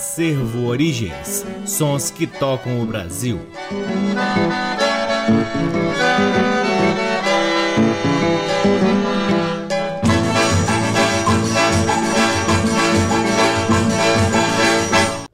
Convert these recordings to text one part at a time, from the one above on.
Acervo Origens Sons que tocam o Brasil.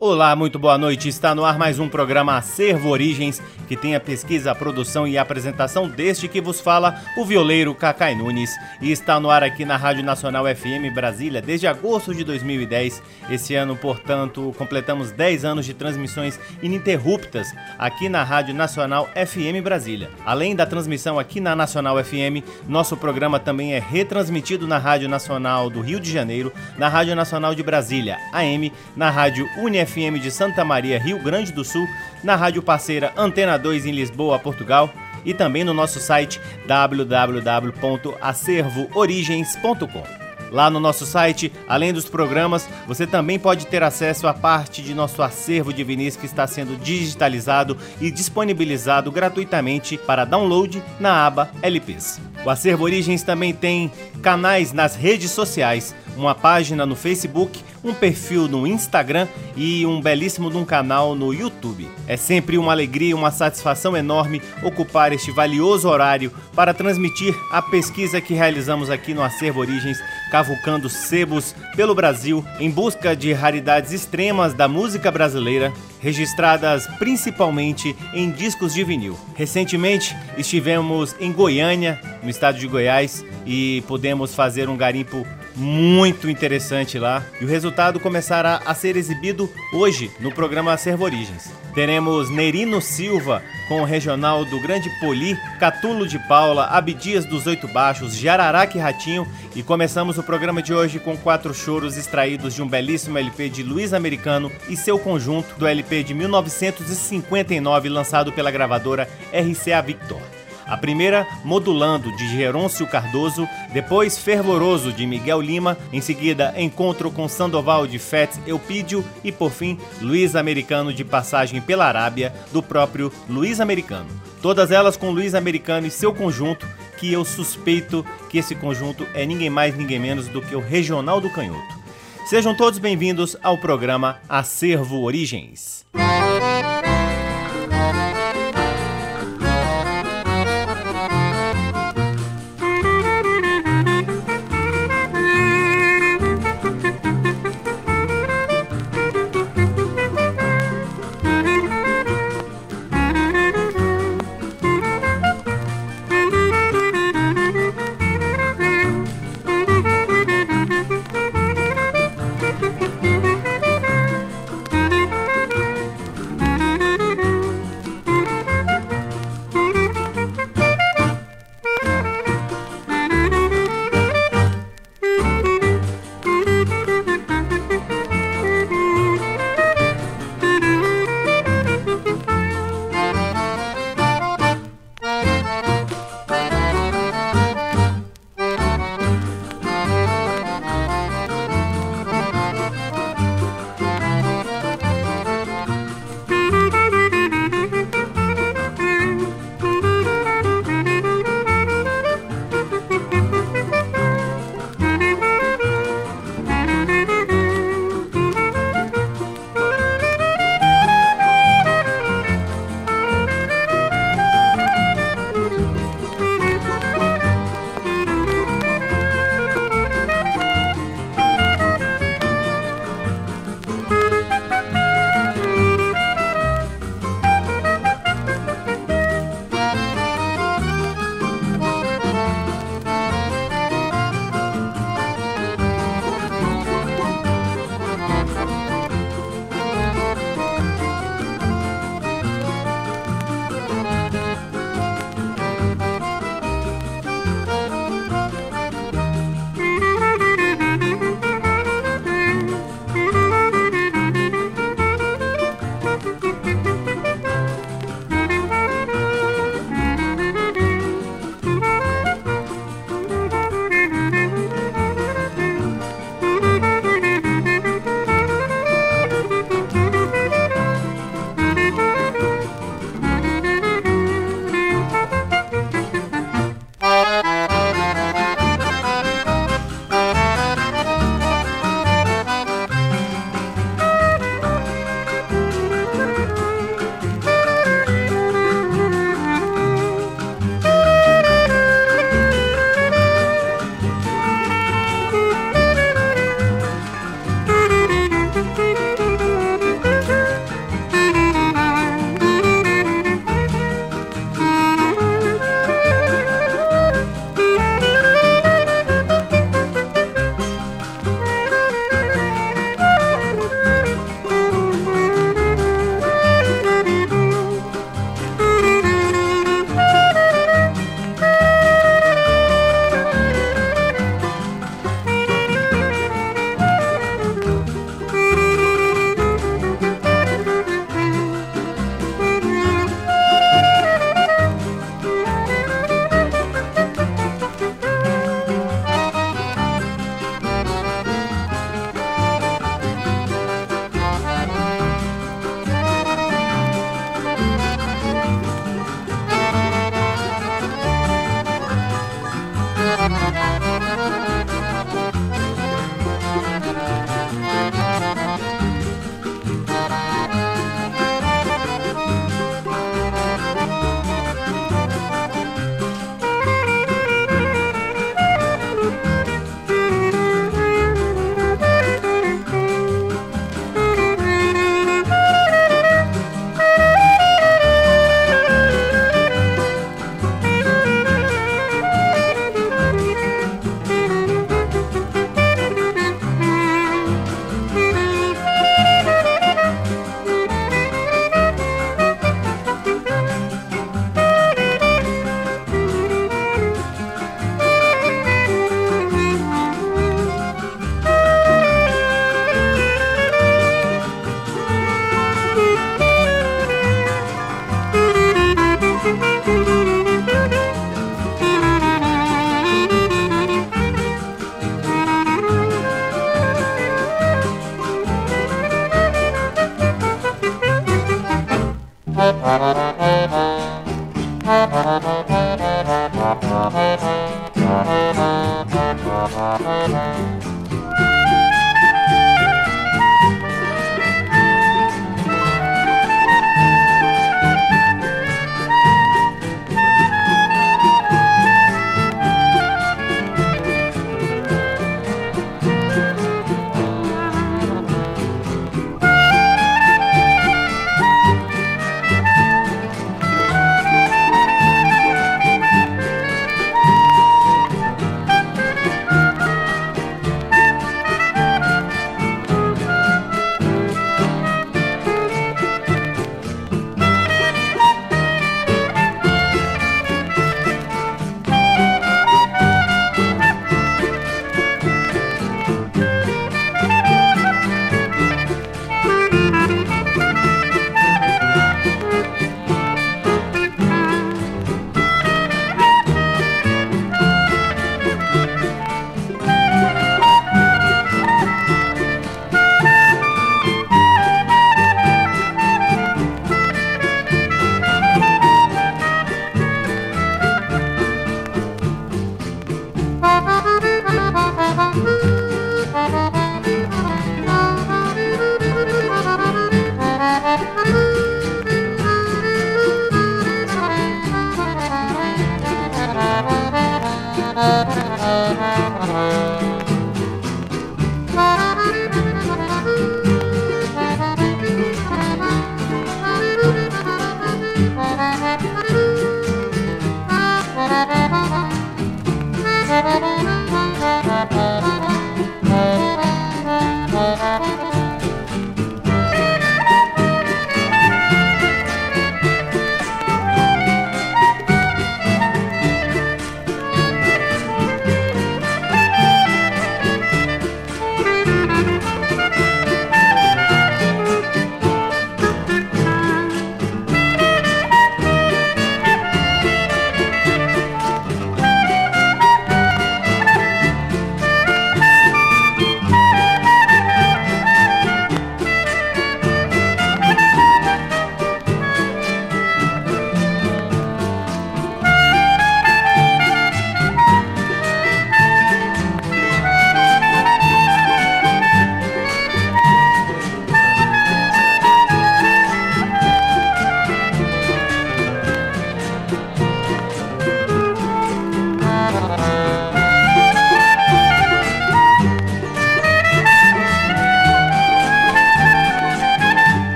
Olá, muito boa noite. Está no ar mais um programa Acervo Origens, que tem a pesquisa, a produção e a apresentação deste que vos fala, o violeiro Cacai Nunes. E está no ar aqui na Rádio Nacional FM Brasília desde agosto de 2010. Esse ano, portanto, completamos 10 anos de transmissões ininterruptas aqui na Rádio Nacional FM Brasília. Além da transmissão aqui na Nacional FM, nosso programa também é retransmitido na Rádio Nacional do Rio de Janeiro, na Rádio Nacional de Brasília, AM, na Rádio UniFM FM de Santa Maria, Rio Grande do Sul, na rádio parceira Antena 2 em Lisboa, Portugal e também no nosso site www.acervoorigens.com. Lá no nosso site, além dos programas, você também pode ter acesso a parte de nosso acervo de vinis que está sendo digitalizado e disponibilizado gratuitamente para download na aba LPs. O Acervo Origens também tem canais nas redes sociais, uma página no Facebook, um perfil no Instagram e um belíssimo de um canal no YouTube. É sempre uma alegria e uma satisfação enorme ocupar este valioso horário para transmitir a pesquisa que realizamos aqui no Acervo Origens cavucando sebos pelo Brasil em busca de raridades extremas da música brasileira, registradas principalmente em discos de vinil. Recentemente estivemos em Goiânia, no estado de Goiás, e pudemos fazer um garimpo muito interessante lá e o resultado começará a ser exibido hoje no programa Acervo Origens. Teremos Nerino Silva com o regional do Grande Poli, Catulo de Paula, Abdias dos Oito Baixos, Jararaca e Ratinho e começamos o programa de hoje com quatro choros extraídos de um belíssimo LP de Luiz Americano e seu conjunto do LP de 1959 lançado pela gravadora RCA Victor. A primeira, Modulando, de Gerôncio Cardoso, depois Fervoroso, de Miguel Lima, em seguida Encontro com Sandoval, de Fats Eupídio e, por fim, Luiz Americano, de Passagem pela Arábia, do próprio Luiz Americano. Todas elas com Luiz Americano e seu conjunto, que eu suspeito que esse conjunto é ninguém mais, ninguém menos do que o Regional do Canhoto. Sejam todos bem-vindos ao programa Acervo Origens.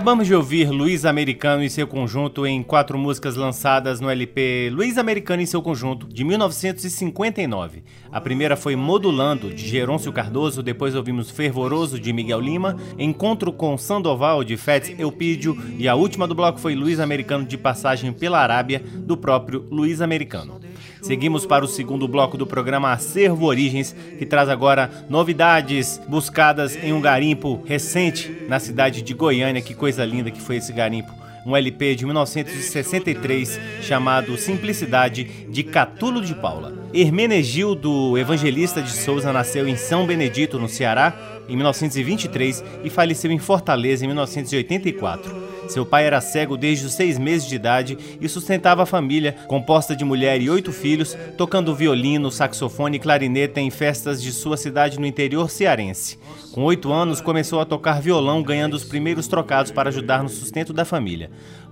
Acabamos de ouvir Luiz Americano e seu conjunto em quatro músicas lançadas no LP Luiz Americano e seu conjunto, de 1959. A primeira foi Modulando, de Gerôncio Cardoso, depois ouvimos Fervoroso, de Miguel Lima, Encontro com Sandoval, de Fats Elpidio, e a última do bloco foi Luiz Americano de Passagem pela Arábia, do próprio Luiz Americano. Seguimos para o segundo bloco do programa Acervo Origens, que traz agora novidades buscadas em um garimpo recente na cidade de Goiânia. Que coisa linda que foi esse garimpo um LP de 1963 chamado Simplicidade de Catulo de Paula. Hermenegildo Evangelista de Souza nasceu em São Benedito, no Ceará, em 1923 e faleceu em Fortaleza em 1984. Seu pai era cego desde os seis meses de idade e sustentava a família, composta de mulher e oito filhos, tocando violino, saxofone e clarineta em festas de sua cidade no interior cearense. Com oito anos, começou a tocar violão, ganhando os primeiros trocados para ajudar no sustento da família.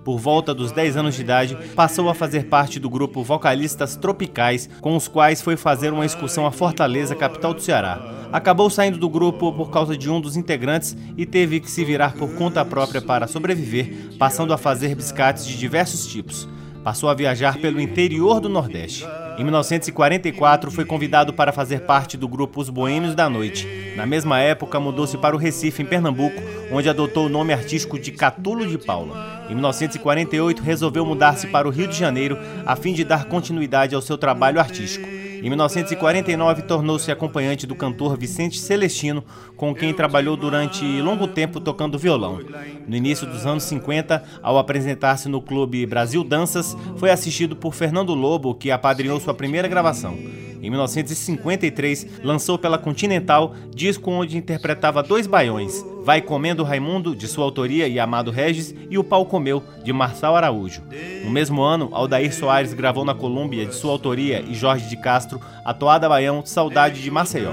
Por volta dos 10 anos de idade, passou a fazer parte do grupo Vocalistas Tropicais, com os quais foi fazer uma excursão à Fortaleza, capital do Ceará. Acabou saindo do grupo por causa de um dos integrantes e teve que se virar por conta própria para sobreviver, passando a fazer biscates de diversos tipos. Passou a viajar pelo interior do Nordeste. Em 1944, foi convidado para fazer parte do grupo Os Boêmios da Noite. Na mesma época, mudou-se para o Recife, em Pernambuco, onde adotou o nome artístico de Catulo de Paula. Em 1948, resolveu mudar-se para o Rio de Janeiro a fim de dar continuidade ao seu trabalho artístico. Em 1949, tornou-se acompanhante do cantor Vicente Celestino, com quem trabalhou durante longo tempo tocando violão. No início dos anos 50, ao apresentar-se no clube Brasil Danças, foi assistido por Fernando Lobo, que apadrinhou sua primeira gravação. Em 1953, lançou pela Continental disco onde interpretava dois baiões, Vai Comendo Raimundo, de sua autoria e Amado Regis, e O Pau Comeu, de Marçal Araújo. No mesmo ano, Aldair Soares gravou na Colômbia, de sua autoria, e Jorge de Castro, a toada baião Saudade de Maceió.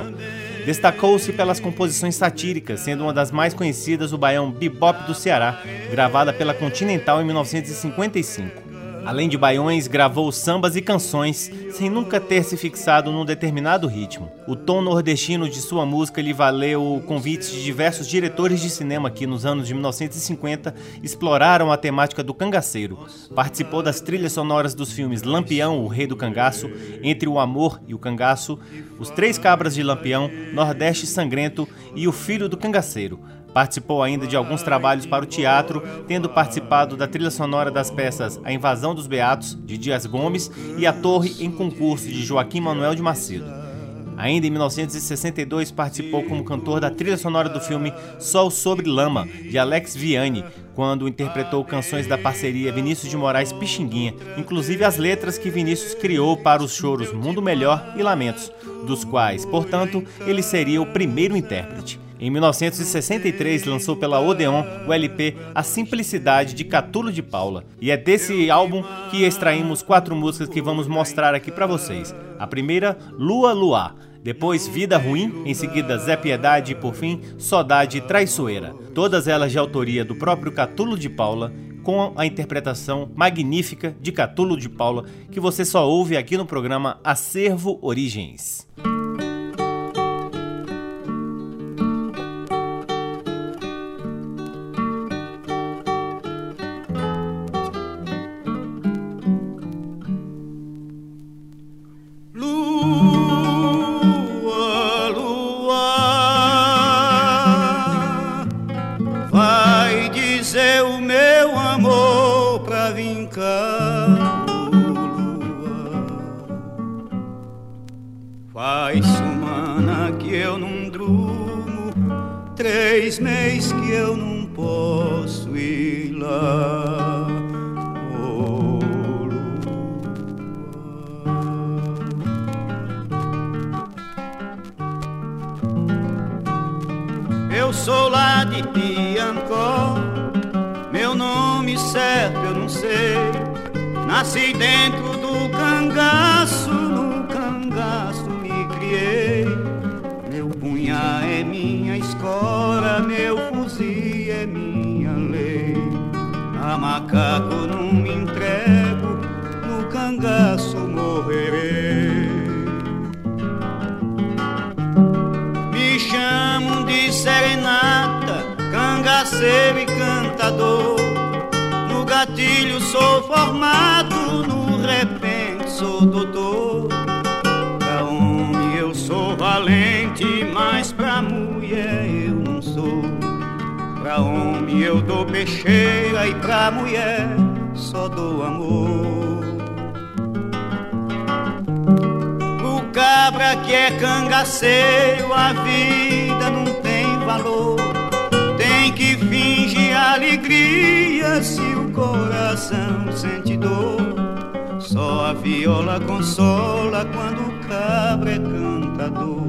Destacou-se pelas composições satíricas, sendo uma das mais conhecidas o baião Bebop do Ceará, gravada pela Continental em 1955. Além de baiões, gravou sambas e canções, sem nunca ter se fixado num determinado ritmo. O tom nordestino de sua música lhe valeu convites de diversos diretores de cinema que, nos anos de 1950, exploraram a temática do cangaceiro. Participou das trilhas sonoras dos filmes Lampião, o Rei do Cangaço, Entre o Amor e o Cangaço, Os Três Cabras de Lampião, Nordeste Sangrento e O Filho do Cangaceiro. Participou ainda de alguns trabalhos para o teatro, tendo participado da trilha sonora das peças A Invasão dos Beatos, de Dias Gomes, e A Torre em Concurso, de Joaquim Manuel de Macedo. Ainda em 1962 participou como cantor da trilha sonora do filme Sol sobre Lama, de Alex Vianney, quando interpretou canções da parceria Vinícius de Moraes Pixinguinha, inclusive as letras que Vinícius criou para os choros Mundo Melhor e Lamentos, dos quais, portanto, ele seria o primeiro intérprete. Em 1963, lançou pela Odeon o LP A Simplicidade de Catulo de Paula. E é desse álbum que extraímos quatro músicas que vamos mostrar aqui para vocês. A primeira, Lua Luar. Depois, Vida Ruim, em seguida, Zé Piedade e, por fim, Sodade Traiçoeira. Todas elas de autoria do próprio Catulo de Paula, com a interpretação magnífica de Catulo de Paula, que você só ouve aqui no programa Acervo Origens. Come. Nasci dentro do cangaço, no cangaço me criei. Meu punhal é minha escola, meu fuzil é minha lei. A macaco não me entrego, no cangaço morrerei. Me chamam de serenata, cangaceiro e cantador. No gatilho sou formado eu dou peixeira e pra mulher só dou amor. O cabra que é cangaceiro, a vida não tem valor. Tem que fingir alegria se o coração sente dor. Só a viola consola quando o cabra é cantador.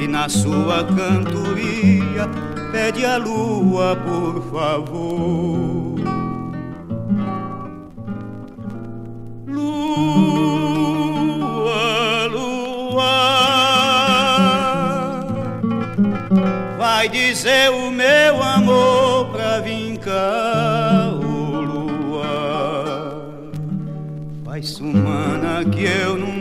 E na sua cantoria pede a lua, por favor. Lua, lua, vai dizer o meu amor pra vir cá, oh, lua. Faz semana que eu não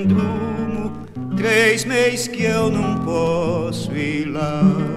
três meses que eu não posso ir lá.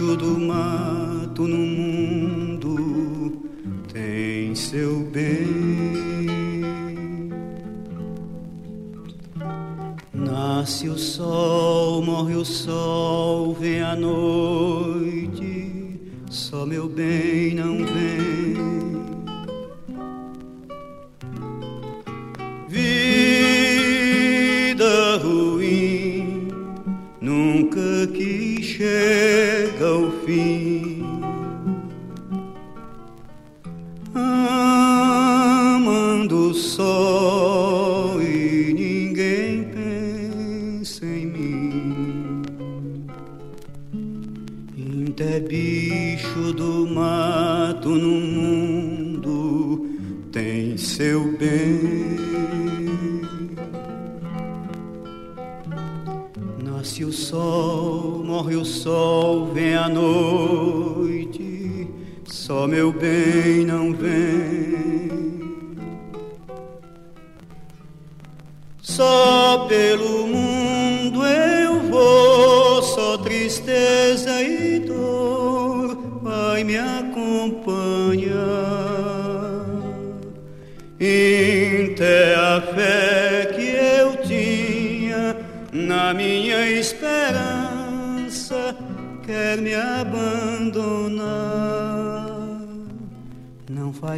Bicho do mato no mundo tem seu bem. Nasce o sol, morre o sol,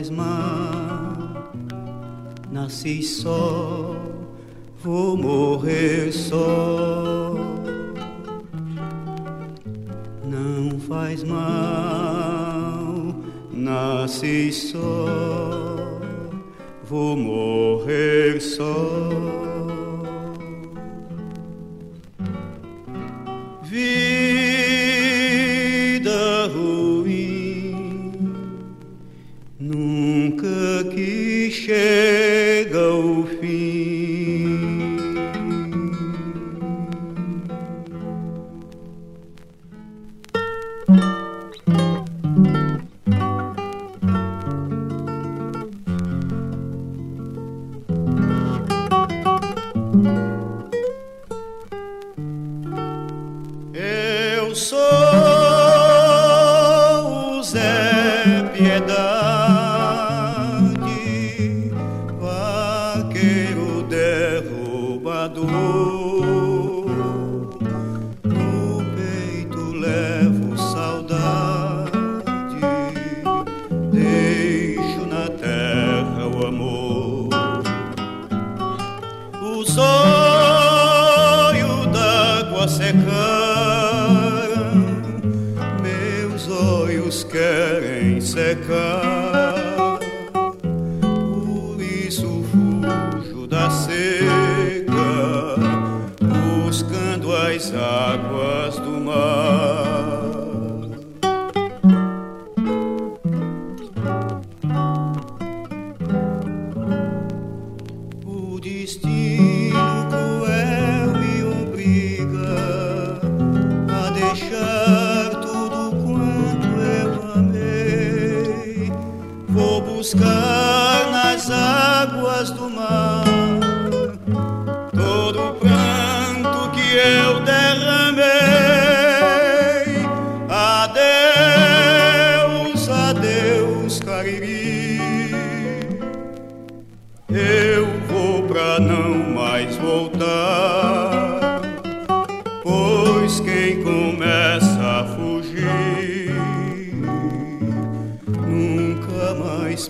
Não faz mal, nasci só, vou morrer só. Não faz mal, nasci só, vou morrer só.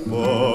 Nunca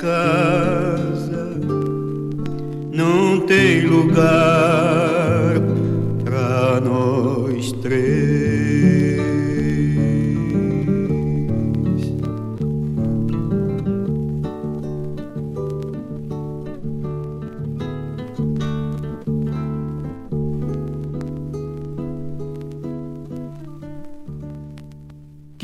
casa. Não tem lugar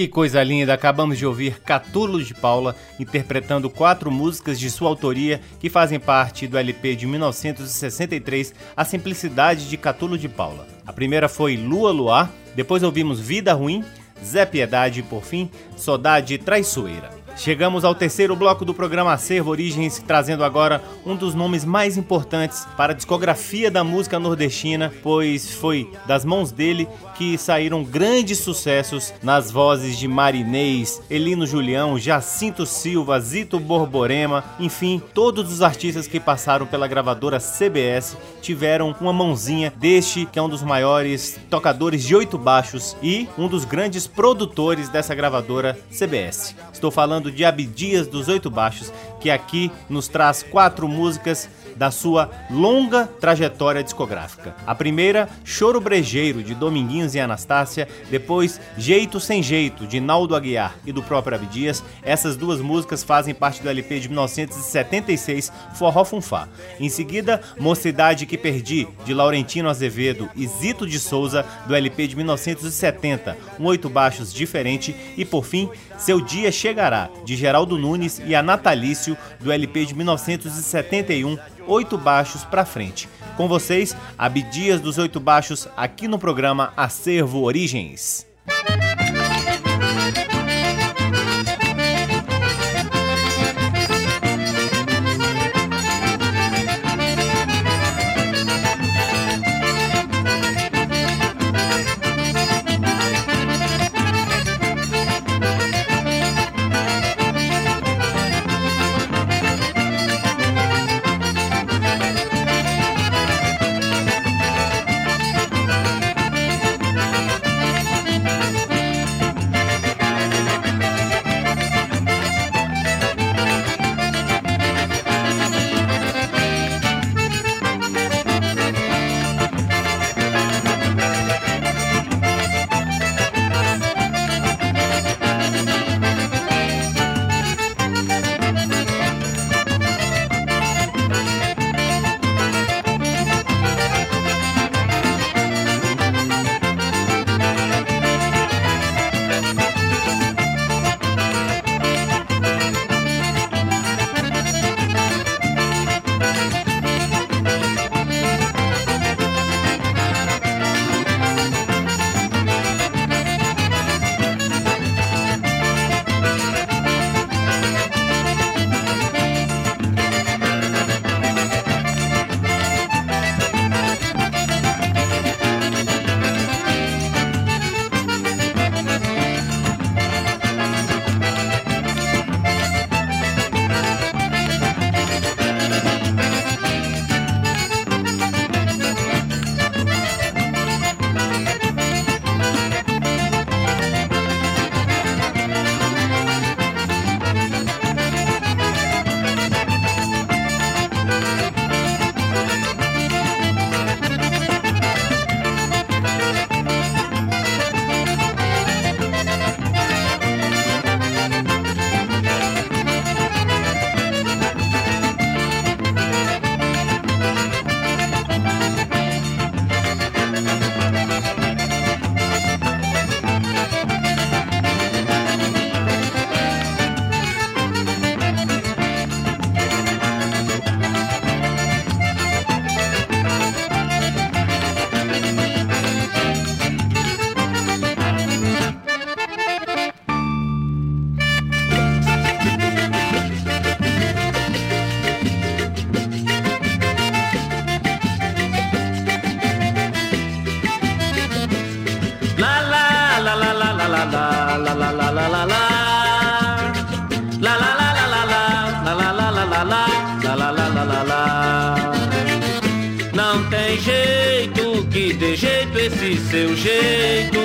Que coisa linda! Acabamos de ouvir Catulo de Paula interpretando quatro músicas de sua autoria que fazem parte do LP de 1963, A Simplicidade de Catulo de Paula. A primeira foi Lua Luar, depois ouvimos Vida Ruim, Zé Piedade e, por fim, Saudade Traiçoeira. Chegamos ao terceiro bloco do programa Acervo Origens, trazendo agora um dos nomes mais importantes para a discografia da música nordestina, pois foi das mãos dele que saíram grandes sucessos nas vozes de Marinês, Elino Julião, Jacinto Silva, Zito Borborema, enfim, todos os artistas que passaram pela gravadora CBS tiveram uma mãozinha deste que é um dos maiores tocadores de oito baixos e um dos grandes produtores dessa gravadora CBS. Estou falando de Abdias dos Oito Baixos, que aqui nos traz quatro músicas da sua longa trajetória discográfica. A primeira, Choro Brejeiro, de Dominguinhos e Anastácia, depois Jeito Sem Jeito, de Naldo Aguiar e do próprio Abdias. Essas duas músicas fazem parte do LP de 1976, Forró Funfá. Em seguida, Mocidade que Perdi, de Laurentino Azevedo e Zito de Souza, do LP de 1970, um oito baixos diferente. E por fim, Seu Dia Chegará, de Geraldo Nunes e a Natalício, do LP de 1971, oito baixos para frente. Com vocês, Abdias dos Oito Baixos, aqui no programa Acervo Origens. Seu jeito.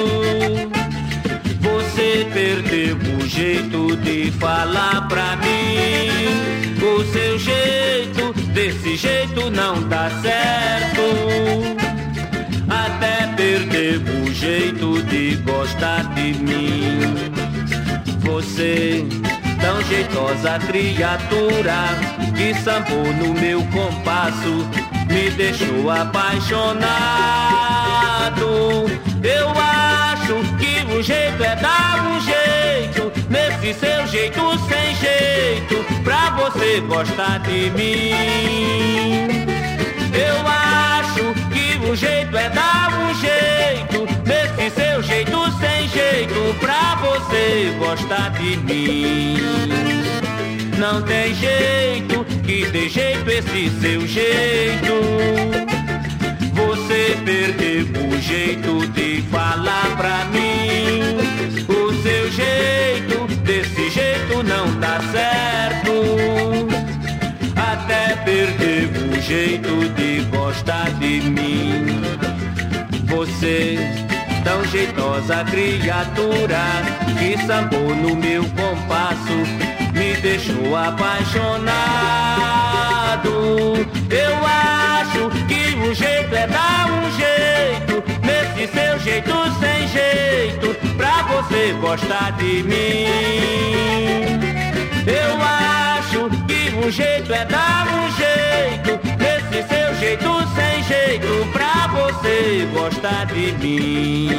Você perdeu o jeito de falar pra mim. O seu jeito, desse jeito não dá certo. Até perdeu o jeito de gostar de mim. Você, tão jeitosa criatura, que sambou no meu compasso, me deixou apaixonado. Eu acho que o jeito é dar um jeito, nesse seu jeito sem jeito, pra você gostar de mim. Eu acho que o jeito é dar um jeito, nesse seu jeito sem jeito, pra você gostar de mim. Não tem jeito, que de jeito esse seu jeito. Você perdeu o jeito de falar pra mim. O seu jeito, desse jeito não dá certo. Até perdeu o jeito de gostar de mim. Você, tão jeitosa criatura, que sambou no meu compasso, me deixou apaixonado. Eu acho que o jeito é dar um jeito, nesse seu jeito sem jeito, pra você gostar de mim. Eu acho que o jeito é dar um jeito, nesse seu jeito sem jeito, você gostar de mim.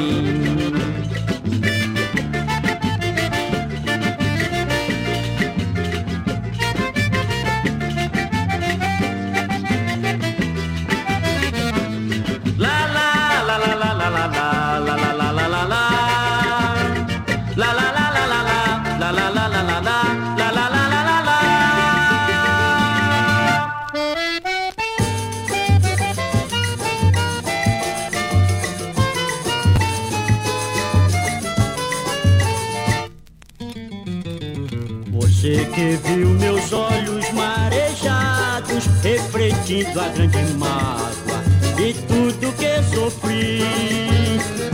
Refletindo a grande mágoa de tudo que sofri.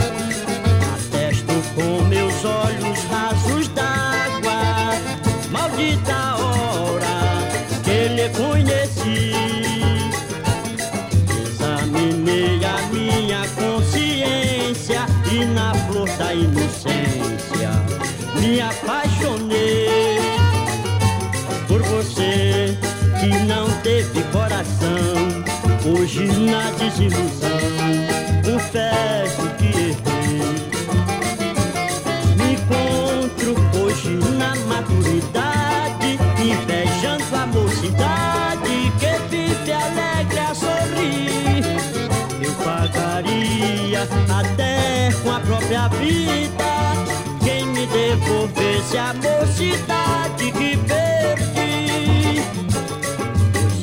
Hoje na desilusão confesso que errei. Me encontro hoje na maturidade, invejando a mocidade que vive alegre a sorrir. Eu pagaria até com a própria vida quem me devolvesse a mocidade que perdi.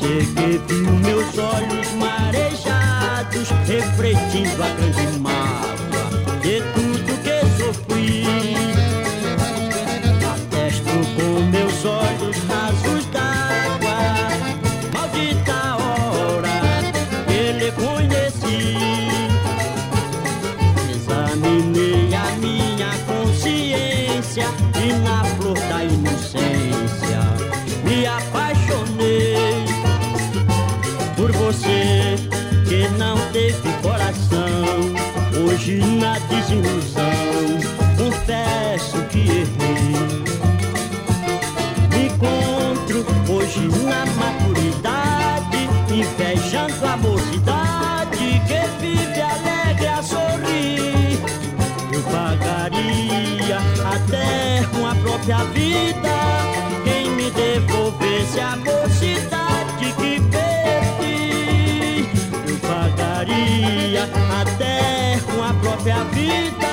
Você que viu meus olhos refletindo a grande vida quem me devolvesse a mocidade que perdi. Eu pagaria até com a própria vida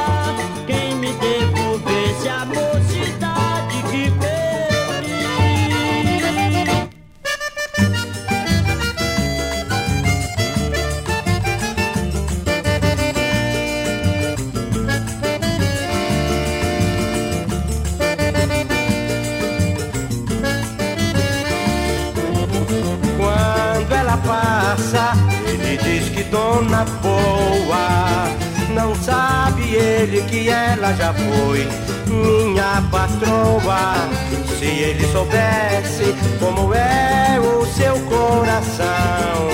ele que ela já foi minha patroa. Se ele soubesse como é o seu coração,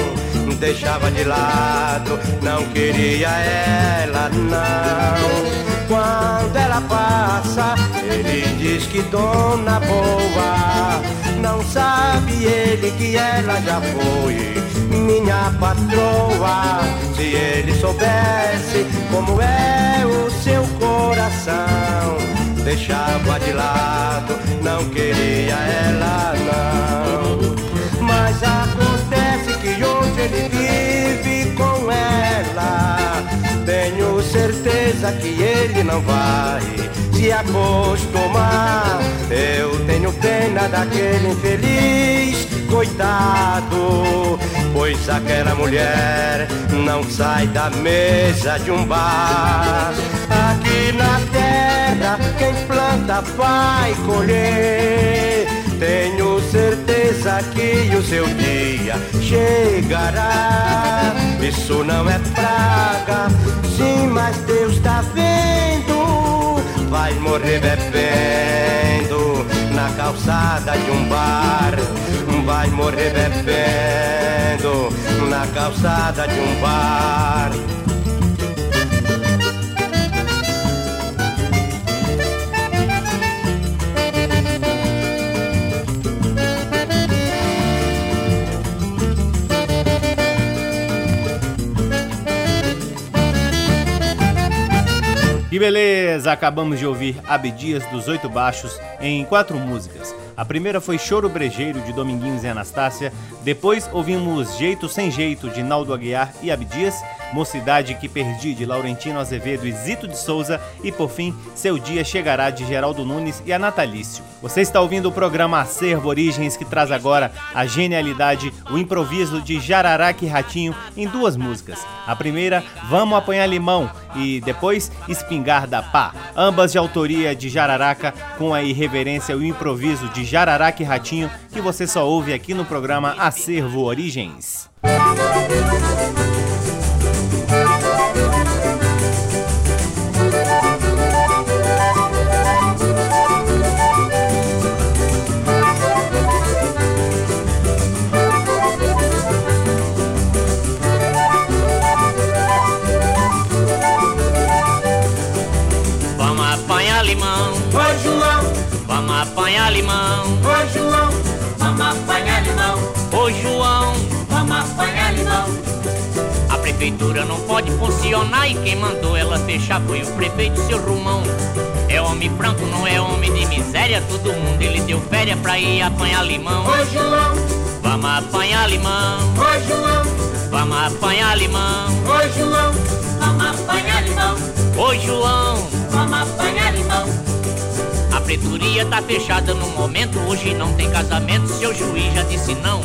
deixava de lado, não queria ela não. Quando ela passa, ele diz que dona boa. Não sabe ele que ela já foi minha patroa. Se ele soubesse como é o seu coração, deixava de lado, não queria ela não. Certeza que ele não vai se acostumar. Eu tenho pena daquele infeliz coitado, pois aquela mulher não sai da mesa de um bar. Aqui na terra, quem planta vai colher. Tenho certeza que o seu dia chegará. Isso não é praga, sim, mas Deus tá vendo. Vai morrer bebendo na calçada de um bar. Vai morrer bebendo na calçada de um bar. Que beleza! Acabamos de ouvir Abdias dos Oito Baixos em quatro músicas. A primeira foi Choro Brejeiro de Dominguinhos e Anastácia. Depois ouvimos Jeito Sem Jeito de Naldo Aguiar e Abdias. Mocidade que Perdi de Laurentino Azevedo e Zito de Souza. E por fim, Seu Dia Chegará de Geraldo Nunes e a Natalício. Você está ouvindo o programa Acervo Origens que traz agora a genialidade, o improviso de Jararaca e Ratinho em duas músicas. A primeira, Vamos Apanhar Limão, e depois Espingarda Pá, ambas de autoria de Jararaca, com a irreverência e o improviso de Jararaca e Ratinho, que você só ouve aqui no programa Acervo Origens. apanhar prefeitura não pode funcionar e quem mandou ela fechar foi o prefeito seu Rumão. É homem franco, não é homem de miséria. Todo mundo ele deu férias pra ir apanhar limão. Ô João, vamos apanhar limão. Ô João, vamos apanhar limão. Ô João, vamos apanhar limão. Ô João, vamos apanhar limão. A pretoria tá fechada no momento, hoje não tem casamento, seu juiz já disse não.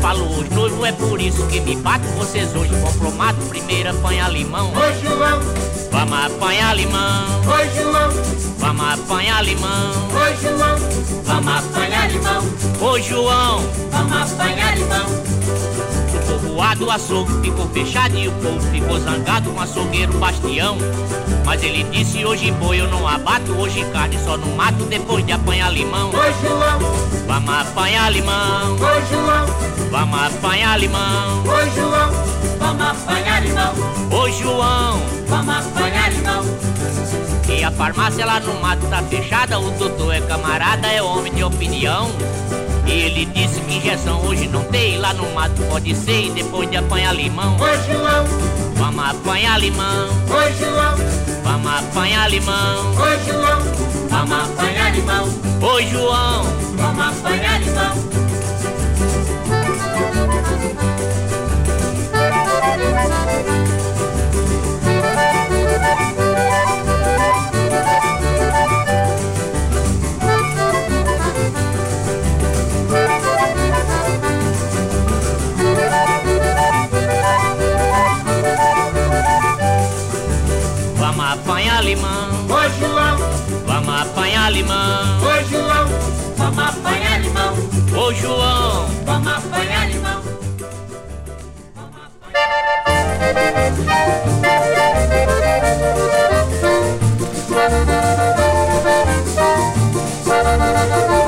Falou os noivos, é por isso que me bato. Vocês hoje vão pro mato, primeiro apanhar limão. Oi, João. Vamos apanhar limão. Oi, João. Vamos apanhar limão. Oi, João. Vamos apanhar limão. Ô, João. Vamos apanhar limão. O povoado, o açougue ficou fechado e o povo ficou zangado com o açougueiro Bastião. Mas ele disse hoje boi eu não abato, hoje carne só no mato depois de apanhar limão. Oi João, vamos apanhar limão. Oi João, vamos apanhar limão. Oi João, vamos apanhar limão. Oi João, vamos apanhar limão. E a farmácia lá no mato tá fechada, o doutor é camarada, é homem de opinião. Ele disse que injeção hoje não tem, lá no mato pode ser, e depois de apanhar limão. Oi João, vamos apanhar limão. Oi João. Vamos apanhar limão. Oi, João. Vamos apanhar limão. Oi, João. Vamos apanhar limão. Apanhar limão. Oi, João. Vamos apanhar limão. Oi, João. Vamos apanhar limão. Ô, João. Vamos apanhar limão. Vamos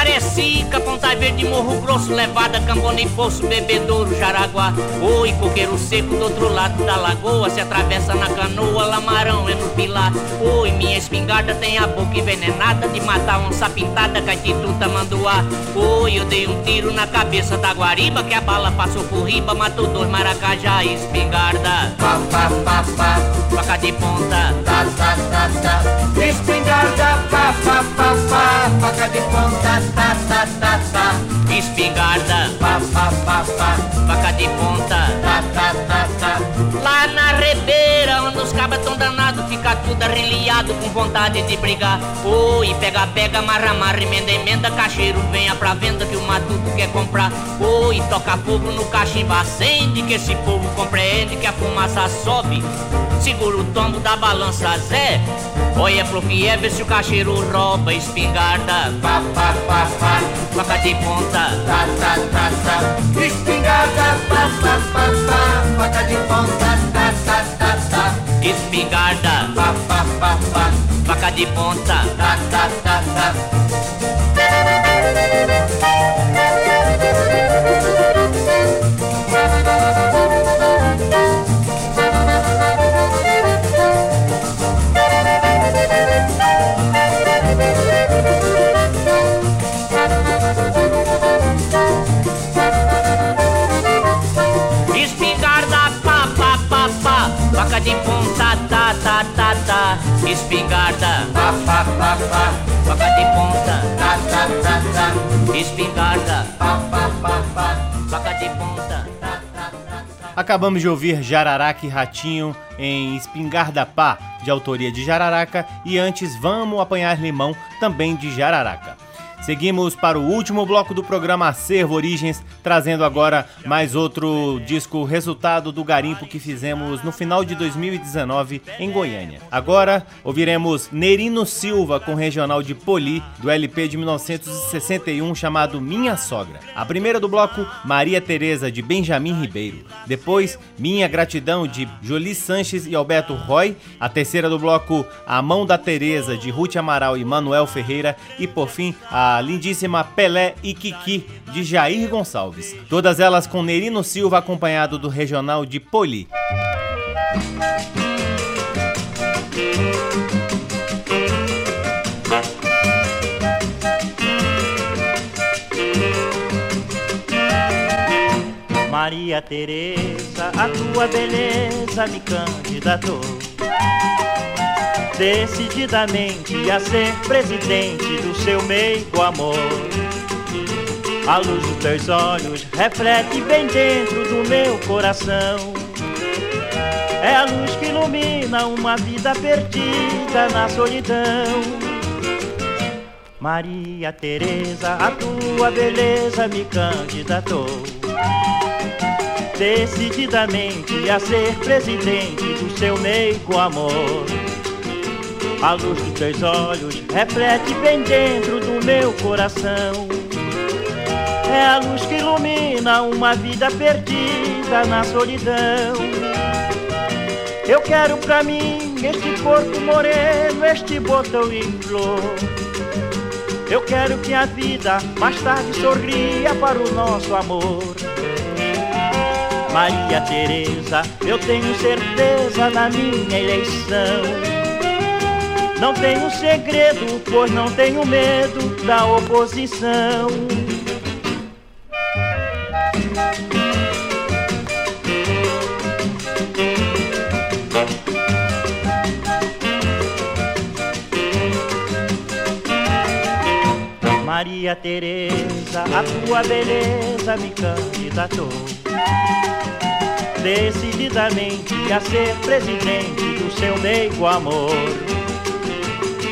Verde, Morro Grosso, Levada, Cambona e Poço, Bebedouro, Jaraguá. Oi, coqueiro seco do outro lado da lagoa, se atravessa na canoa, Lamarão é no pilar. Oi, minha espingarda tem a boca envenenada de matar onça pintada, caititu, tamanduá. Oi, eu dei um tiro na cabeça da guariba, que a bala passou por riba, matou dois maracajá, espingarda. Pá, pá, pá, pá. Faca de ponta, tá, tá, tá, tá. Espingarda, pá, pá, pá, pá. Faca de ponta, tá, tá, tá, tá. Espingarda, pá, pá, pá, pá. Faca de ponta, tá, tá, tá, tá. Lá na rebeira, onde os cabas tão danados, fica tudo arreliado com vontade de brigar. Oi, pega, pega, marra, marra, emenda, emenda, cacheiro, venha pra venda que o matuto quer comprar. Oi, toca fogo no cachimbo, acende que esse povo compreende que a fumaça sobe. Segura o tombo da balança, Zé. Olha pro que é, vê se o cacheiro rouba espingarda. Pá, pá, pá, pá. Faca de ponta. Tá, tá, tá, tá. Espingarda, pá, pá, pá, pá. Faca de ponta, tá, tá, tá, tá. Espingarda. Pá, pá, pá, pá. Faca de ponta. Tá, tá, tá, tá. Espingarda, pa, pa, pa, pa, faca de ponta, ta, ta, ta, ta, espingarda, pa, pa, pa, pa, faca de ponta. Acabamos de ouvir Jararaca e Ratinho em Espingarda Pá, de autoria de Jararaca, e antes Vamos Apanhar Limão, também de Jararaca. Seguimos para o último bloco do programa Acervo Origens, trazendo agora mais outro disco resultado do garimpo que fizemos no final de 2019 em Goiânia. Agora ouviremos Nerino Silva com regional de Poli, do LP de 1961 chamado Minha Sogra. A primeira do bloco, Maria Teresa de Benjamin Ribeiro. Depois, Minha Gratidão de Jolie Sanches e Alberto Roy. A terceira do bloco, A Mão da Teresa de Ruth Amaral e Manuel Ferreira. E por fim, a lindíssima Pelé e Kiki, de Jair Gonçalves. Todas elas com Nerino Silva acompanhado do regional de Poli. Maria Teresa, a tua beleza me candidatou decididamente a ser presidente do seu meigo amor. A luz dos teus olhos reflete bem dentro do meu coração. É a luz que ilumina uma vida perdida na solidão. Maria Teresa, a tua beleza me candidatou decididamente a ser presidente do seu meigo amor. A luz dos teus olhos reflete bem dentro do meu coração. É a luz que ilumina uma vida perdida na solidão. Eu quero pra mim este corpo moreno, este botão em flor. Eu quero que a vida mais tarde sorria para o nosso amor. Maria Teresa, eu tenho certeza na minha eleição. Não tenho segredo, pois não tenho medo da oposição. Maria Teresa, a tua beleza me candidatou decididamente a ser presidente do seu meio amor.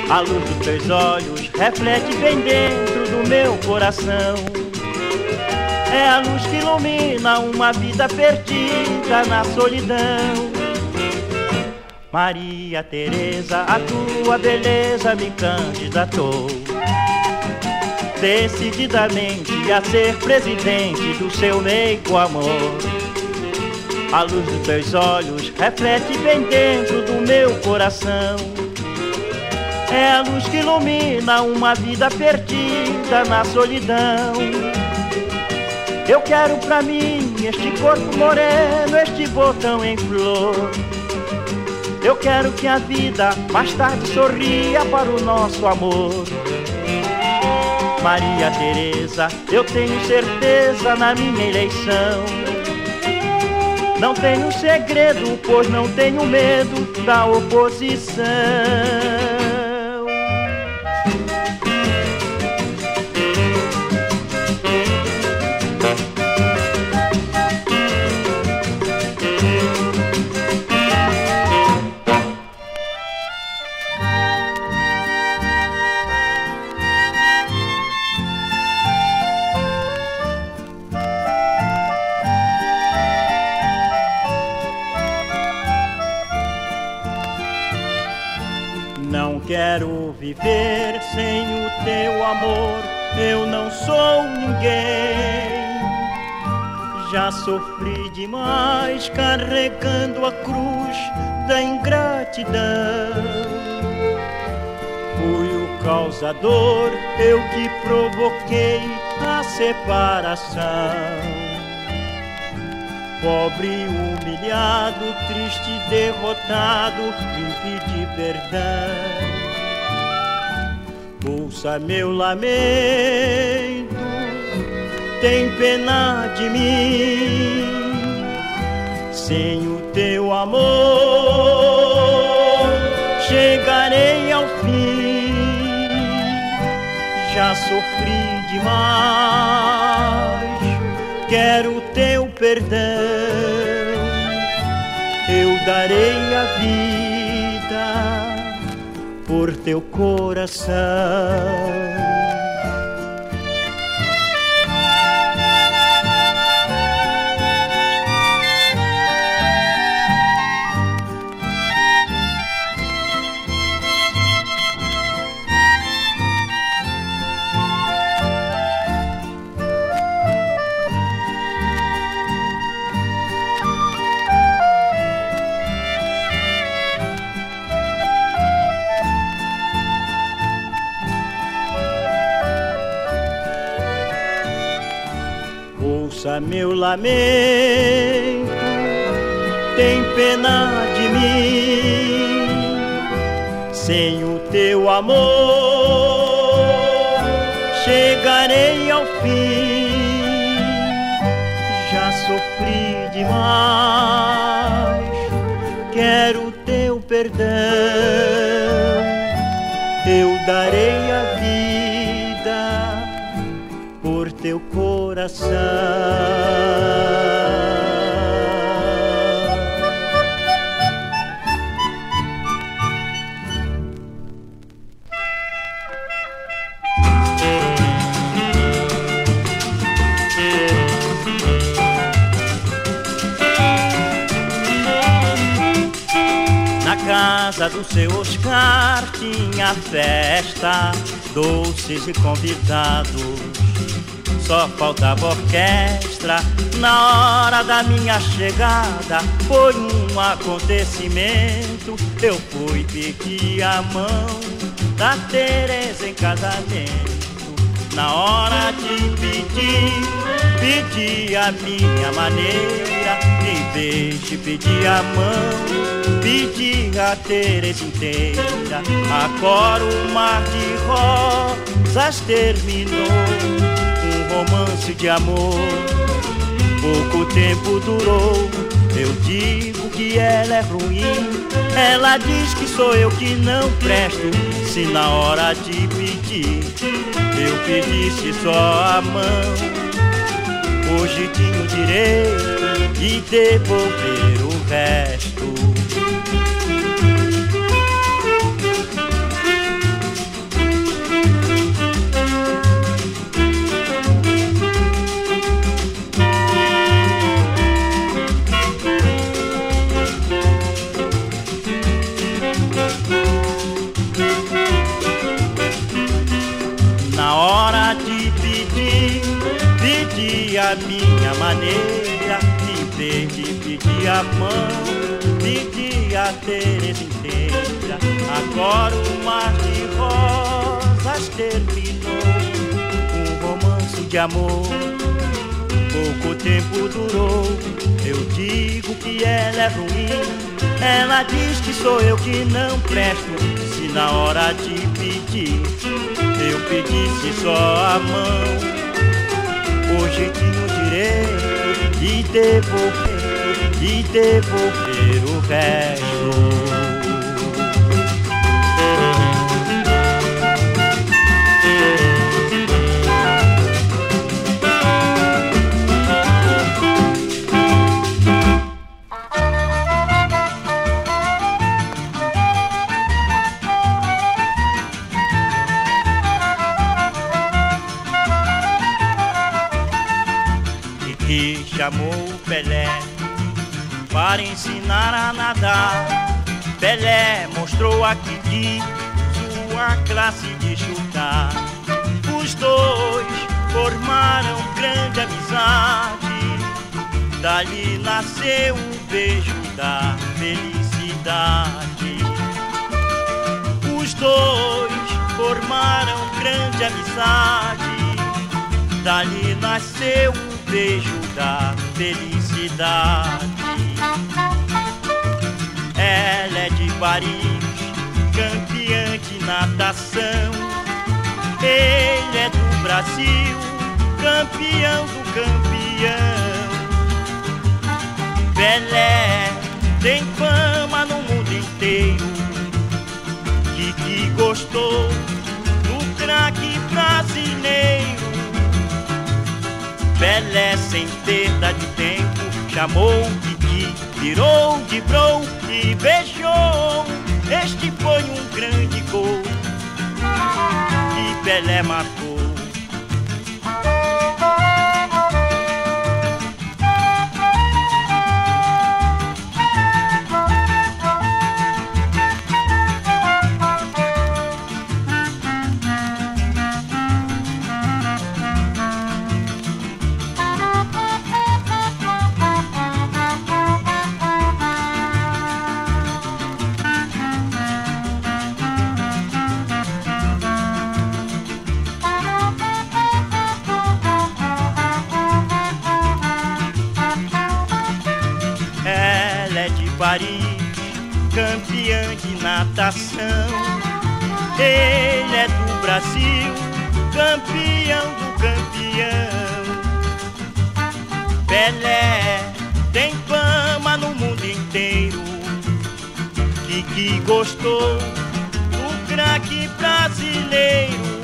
A luz dos teus olhos reflete bem dentro do meu coração. É a luz que ilumina uma vida perdida na solidão. Maria Teresa, a tua beleza me candidatou decididamente a ser presidente do seu meio amor. A luz dos teus olhos reflete bem dentro do meu coração. É a luz que ilumina uma vida perdida na solidão. Eu quero pra mim este corpo moreno, este botão em flor. Eu quero que a vida mais tarde sorria para o nosso amor. Maria Teresa, eu tenho certeza na minha eleição. Não tenho segredo, pois não tenho medo da oposição. Viver sem o teu amor, eu não sou ninguém. Já sofri demais carregando a cruz da ingratidão. Fui o causador, eu que provoquei a separação. Pobre, humilhado, triste, derrotado, vim pedir perdão. Ouça meu lamento, tem pena de mim. Sem o teu amor, chegarei ao fim. Já sofri demais, quero teu perdão. Eu darei a vida por teu coração. Meu lamento, tem pena de mim, sem o teu amor chegarei ao fim. Já sofri demais, quero teu perdão, coração. casa do seu Oscar tinha festa, doces e convidados. Só faltava orquestra na hora da minha chegada. Foi um acontecimento. Eu fui pedir a mão da Teresa em casamento. Na hora de pedir, pedi a minha maneira. Em vez de pedir a mão, pedi a Teresa inteira. Agora o mar de rosas terminou. Romance de amor, pouco tempo durou. Eu digo que ela é ruim, ela diz que sou eu que não presto. Se na hora de pedir eu pedisse só a mão, hoje tinha o direito de devolver o resto. Maneira, em vez de pedir a mão, pedi a Teresa inteira. Agora o mar de rosas terminou, um romance de amor. Pouco tempo durou, eu digo que ela é ruim. Ela diz que sou eu que não presto. Se na hora de pedir eu pedisse só a mão hoje tinha direito de devolver, de devolver o resto. Dali nasceu o beijo da felicidade. Os dois formaram grande amizade. Dali nasceu o beijo da felicidade. Ela é de Paris, campeã de natação. Ele é do Brasil, campeão do campeão. Pelé tem fama no mundo inteiro. E que gostou do craque brasileiro. Pelé sem perda de tempo chamou Didi, virou, de vibrou e beijou. Este foi um grande gol que Pelé matou. Ele é do Brasil, campeão do campeão. Pelé tem fama no mundo inteiro. Kiki gostou do craque brasileiro.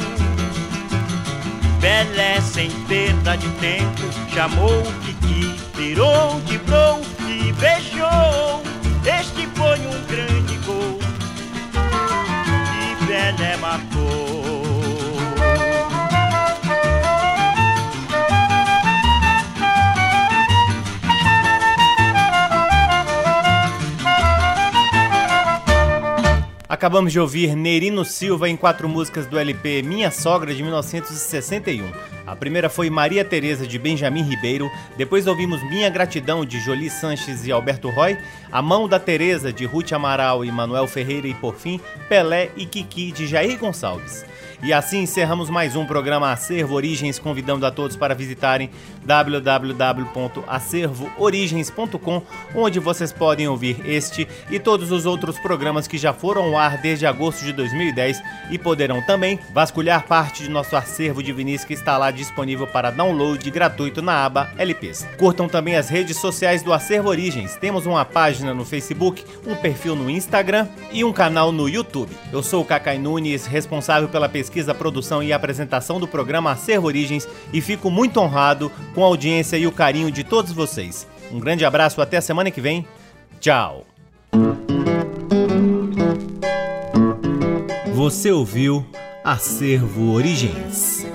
Pelé sem perda de tempo chamou o Kiki, virou de bro e beijou. Este foi um grande matou. Acabamos de ouvir Nerino Silva em quatro músicas do LP Minha Sogra de 1961. A primeira foi Maria Teresa de Benjamin Ribeiro, depois ouvimos Minha Gratidão de Jolie Sanches e Alberto Roy, A Mão da Teresa de Ruth Amaral e Manuel Ferreira e por fim Pelé e Kiki de Jair Gonçalves. E assim encerramos mais um programa Acervo Origens, convidando a todos para visitarem www.acervoorigens.com, onde vocês podem ouvir este e todos os outros programas que já foram ao ar desde agosto de 2010 e poderão também vasculhar parte de nosso acervo de vinis que está lá disponível para download gratuito na aba LPs. Curtam também as redes sociais do Acervo Origens. Temos uma página no Facebook, um perfil no Instagram e um canal no YouTube. Eu sou o Cacai Nunes, responsável pela pesquisa, produção e apresentação do programa Acervo Origens e fico muito honrado com a audiência e o carinho de todos vocês. Um grande abraço, até a semana que vem. Tchau! Você ouviu Acervo Origens.